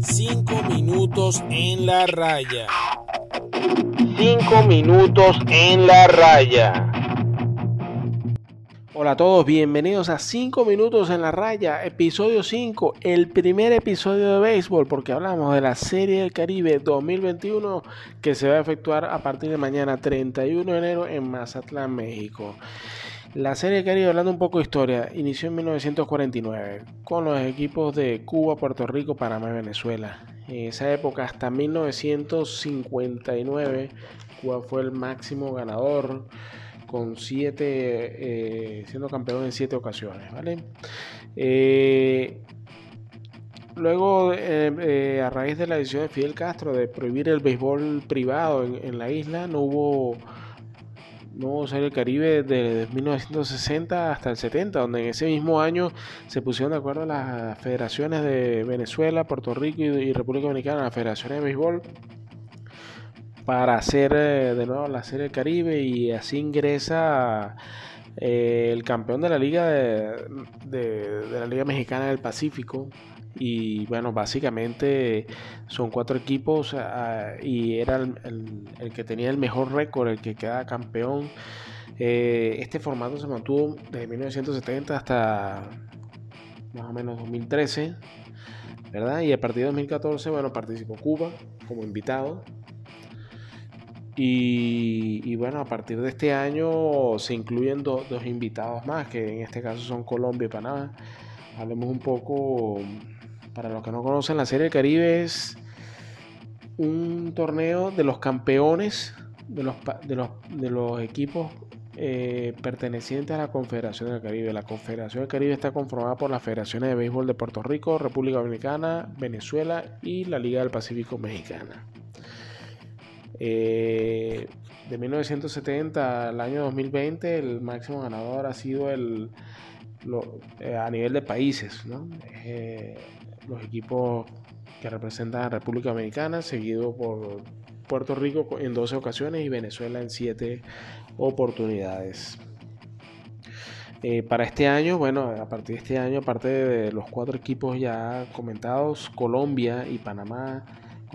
Cinco minutos en la raya. Cinco minutos en la raya. Hola a todos, bienvenidos a 5 minutos en la raya, episodio 5, el primer episodio de béisbol, porque hablamos de la Serie del Caribe 2021 que se va a efectuar a partir de mañana 31 de enero en Mazatlán, México. La Serie Caribe, hablando un poco de historia, inició en 1949 con los equipos de Cuba, Puerto Rico, Panamá y Venezuela. En esa época, hasta 1959, Cuba fue el máximo ganador con siete, eh, siendo campeón en siete ocasiones, ¿vale? Eh, luego, eh, a raíz de la decisión de Fidel Castro de prohibir el béisbol privado en, la isla, no hubo, hubo Serie del Caribe desde 1960 hasta el 70, donde en ese mismo año se pusieron de acuerdo las federaciones de Venezuela, Puerto Rico y, República Dominicana, las federaciones de béisbol para hacer eh, de nuevo la Serie del Caribe y así ingresa eh, el campeón de la Liga de, la Liga Mexicana del Pacífico y bueno básicamente son cuatro equipos ah, y era el, que tenía el mejor récord el que queda campeón eh, este formato se mantuvo desde 1970 hasta más o menos 2013 ¿verdad? y a partir de 2014 bueno participó Cuba como invitado y, bueno, a partir de este año se incluyen dos invitados más, que en este caso son Colombia y Panamá. Hablemos un poco, para los que no conocen, la Serie del Caribe es un torneo de los campeones de los, de los, equipos eh, pertenecientes a la Confederación del Caribe. La Confederación del Caribe está conformada por las federaciones de béisbol de Puerto Rico, República Dominicana, Venezuela y la Liga del Pacífico Mexicana. Eh, de 1970 al año 2020 el máximo ganador ha sido el eh, a nivel de países, eh, los equipos que representan a República Dominicana, seguido por Puerto Rico en 12 ocasiones y Venezuela en 7 oportunidades. para este año, bueno, a partir de este año, aparte de los cuatro equipos ya comentados, Colombia y Panamá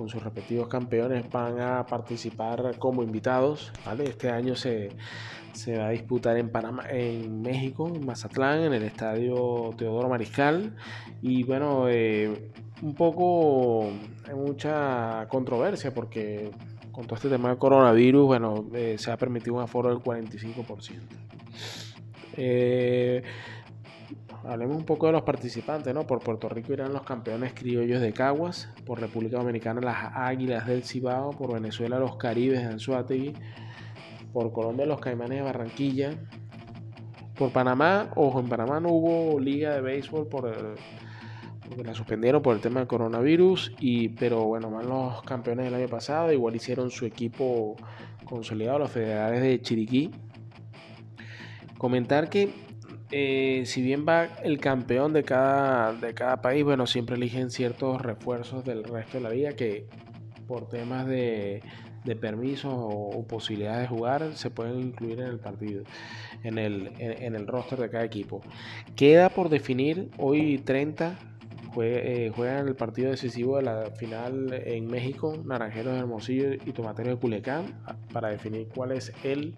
con sus respectivos campeones van a participar como invitados. Este año se, va a disputar en Panamá, en México, en Mazatlán, en el estadio Teodoro Mariscal. Y bueno, eh, un poco hay mucha controversia porque con todo este tema del coronavirus, bueno, eh, se ha permitido un aforo del 45%. Eh, hablemos un poco de los participantes, ¿no? Por Puerto Rico irán los campeones criollos de Caguas, por República Dominicana las Águilas del Cibao, por Venezuela los Caribes de Anzuategui, por Colombia los Caimanes de Barranquilla, por Panamá, ojo, en Panamá no hubo liga de béisbol por porque la suspendieron por el tema del coronavirus, y, pero bueno, van los campeones del año pasado, igual hicieron su equipo consolidado, los federales de Chiriquí. Comentar que eh, si bien va el campeón de cada, de cada país, bueno, siempre eligen ciertos refuerzos del resto de la liga que por temas de, de permisos o, posibilidades de jugar se pueden incluir en el partido, en el, en, el roster de cada equipo. Queda por definir hoy 30 eh, juegan el partido decisivo de la final en México, Naranjeros de Hermosillo y Tomateros de Culiacán, para definir cuál es el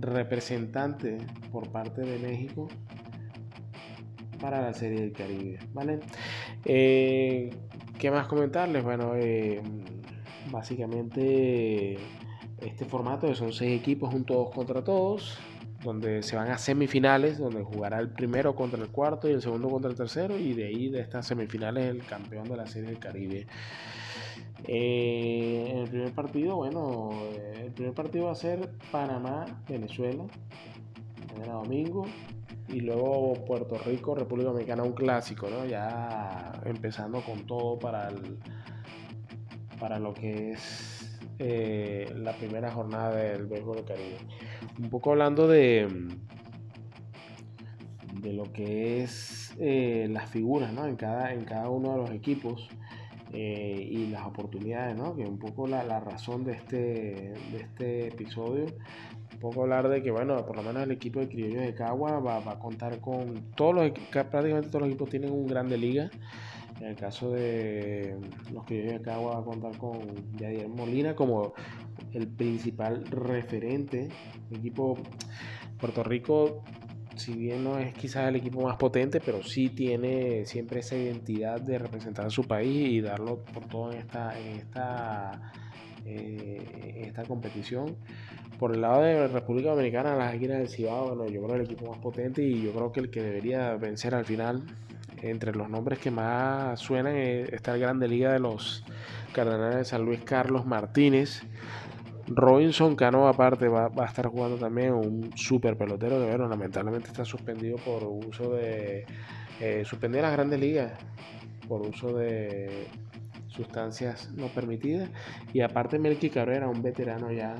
representante por parte de México para la Serie del Caribe. ¿vale? Eh, ¿Qué más comentarles? Bueno, eh, básicamente este formato son seis equipos, un todos contra todos, donde se van a semifinales, donde jugará el primero contra el cuarto y el segundo contra el tercero, y de ahí de estas semifinales el campeón de la Serie del Caribe. Eh, en el primer partido, bueno, eh, el primer partido va a ser Panamá-Venezuela, mañana domingo, y luego Puerto Rico, República Dominicana, un clásico, ¿no? Ya empezando con todo para, el, para lo que es eh, la primera jornada del béisbol del Caribe. Un poco hablando de, de lo que es las figuras, ¿no? En cada, en cada uno de los equipos. Eh, y las oportunidades, ¿no? que un poco la, razón de este, de este episodio. poco hablar de que, bueno, por lo menos el equipo de Criollos de Cagua va, a contar con todos los prácticamente todos los equipos tienen un grande liga. En el caso de los Criollos de Cagua va a contar con Yadier Molina como el principal referente. El equipo Puerto Rico, si bien no es quizás el equipo más potente, pero sí tiene siempre esa identidad de representar a su país y darlo por todo en esta, en esta, eh, esta competición. Por el lado de República Dominicana, las Águilas del Cibao, bueno, yo creo el equipo más potente y yo creo que el que debería vencer al final, entre los nombres que más suenan, está el Grande Liga de los Cardenales de San Luis, Carlos Martínez. Robinson Cano aparte va, a estar jugando también un super pelotero que bueno, lamentablemente está suspendido por uso de eh, suspendido las grandes ligas por uso de sustancias no permitidas. Y aparte Melky Cabrera un veterano ya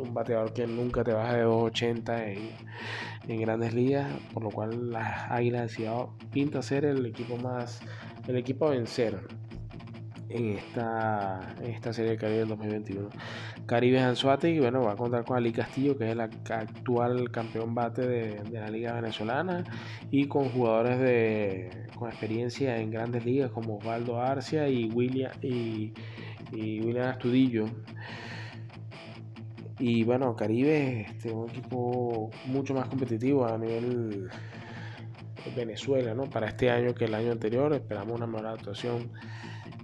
un bateador que nunca te baja de 2.80 en, grandes ligas, por lo cual las Águilas de pinta ser el equipo más, el equipo a vencer en esta, esta serie de Caribe del 2021. Caribe Anzuate, bueno, va a contar con Ali Castillo, que es el actual campeón bate de, la Liga Venezolana, y con jugadores de, con experiencia en grandes ligas como Osvaldo Arcia y William, y, y William Astudillo. Y bueno, Caribe es este, un equipo mucho más competitivo a nivel Venezuela, ¿no? Para este año que el año anterior, esperamos una mejor actuación.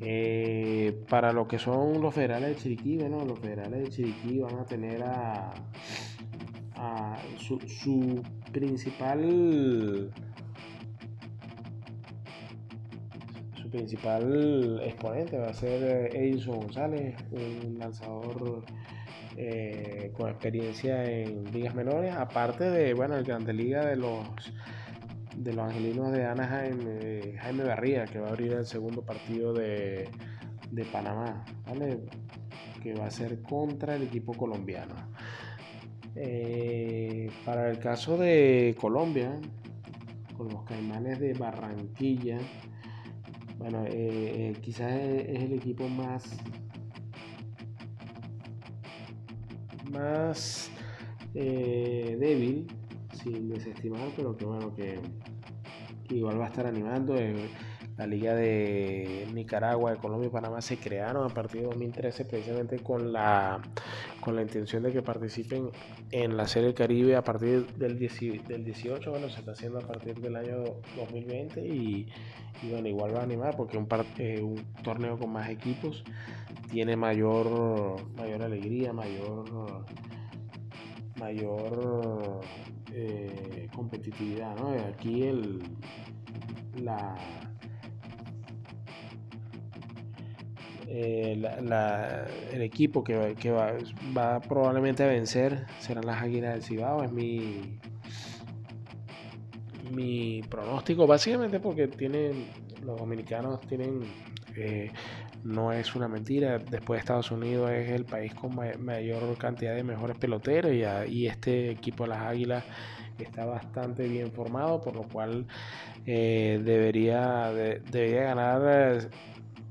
Eh, para lo que son los federales de Chiriquí, bueno, los federales de Chiriquí van a tener a, su, su, principal su principal exponente va a ser Edison González, un lanzador eh, con experiencia en ligas menores, aparte de, bueno, el Grande Liga de los de los angelinos de Anaheim, eh, Jaime Barría, que va a abrir el segundo partido de, Panamá, que va a ser contra el equipo colombiano. Eh, para el caso de Colombia, con los Caimanes de Barranquilla, bueno, quizás es el equipo más más eh, débil, sin desestimar, pero que bueno, que, igual va a estar animando. la Liga de Nicaragua, de Colombia y Panamá se crearon a partir de 2013 precisamente con la, con la intención de que participen en la Serie Caribe a partir del, del 18, bueno, se está haciendo a partir del año 2020 y, bueno, igual va a animar porque un, eh, un torneo con más equipos tiene mayor, mayor alegría, mayor, mayor eh, competitividad. ¿no? Aquí el, la, eh, el equipo que, que va, va, probablemente a vencer serán las Águilas del Cibao. Es mi, mi pronóstico, básicamente porque tienen los dominicanos tienen eh, no es una mentira. Después de Estados Unidos es el país con mayor cantidad de mejores peloteros y, este equipo de las Águilas está bastante bien formado, por lo cual eh, debería, debería ganar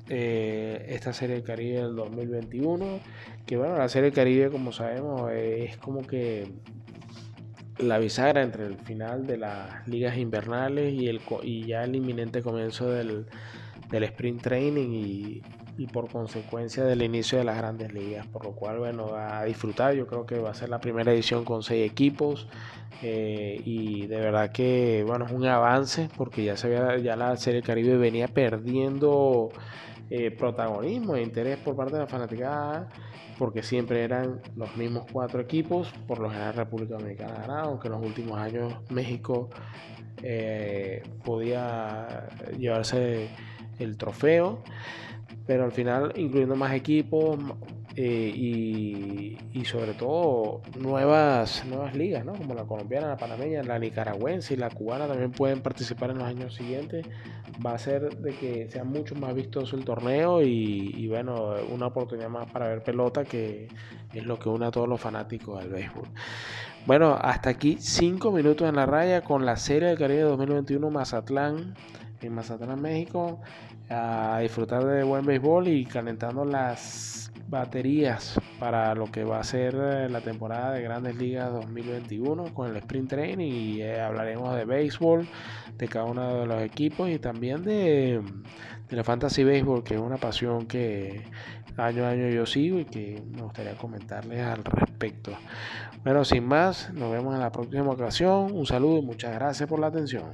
eh, esta Serie del Caribe del 2021. Que bueno, la Serie del Caribe, como sabemos, es como que la bisagra entre el final de las ligas invernales y, el, y ya el inminente comienzo del, del sprint training y, por consecuencia del inicio de las grandes ligas, por lo cual, bueno, a disfrutar, yo creo que va a ser la primera edición con seis equipos eh, y de verdad que, bueno, es un avance porque ya, se había, ya la Serie Caribe venía perdiendo eh, protagonismo e interés por parte de la fanaticada porque siempre eran los mismos cuatro equipos, por lo general República Dominicana ganaba, aunque en los últimos años México eh, podía llevarse el trofeo pero al final incluyendo más equipos eh, y, sobre todo nuevas, nuevas ligas, ¿no? como la colombiana, la panameña, la nicaragüense y la cubana también pueden participar en los años siguientes, va a ser de que sea mucho más vistoso el torneo y, bueno, una oportunidad más para ver pelota que es lo que une a todos los fanáticos del béisbol. Bueno, hasta aquí cinco minutos en la raya con la Serie del Caribe 2021 Mazatlán en Mazatlán, México, a disfrutar de buen béisbol y calentando las baterías para lo que va a ser eh, la temporada de Grandes Ligas 2021 con el Sprint Training y eh, hablaremos de béisbol, de cada uno de los equipos y también de, de la Fantasy Baseball, que es una pasión que año a año yo sigo y que me gustaría comentarles al respecto. Bueno, sin más, nos vemos en la próxima ocasión. Un saludo y muchas gracias por la atención.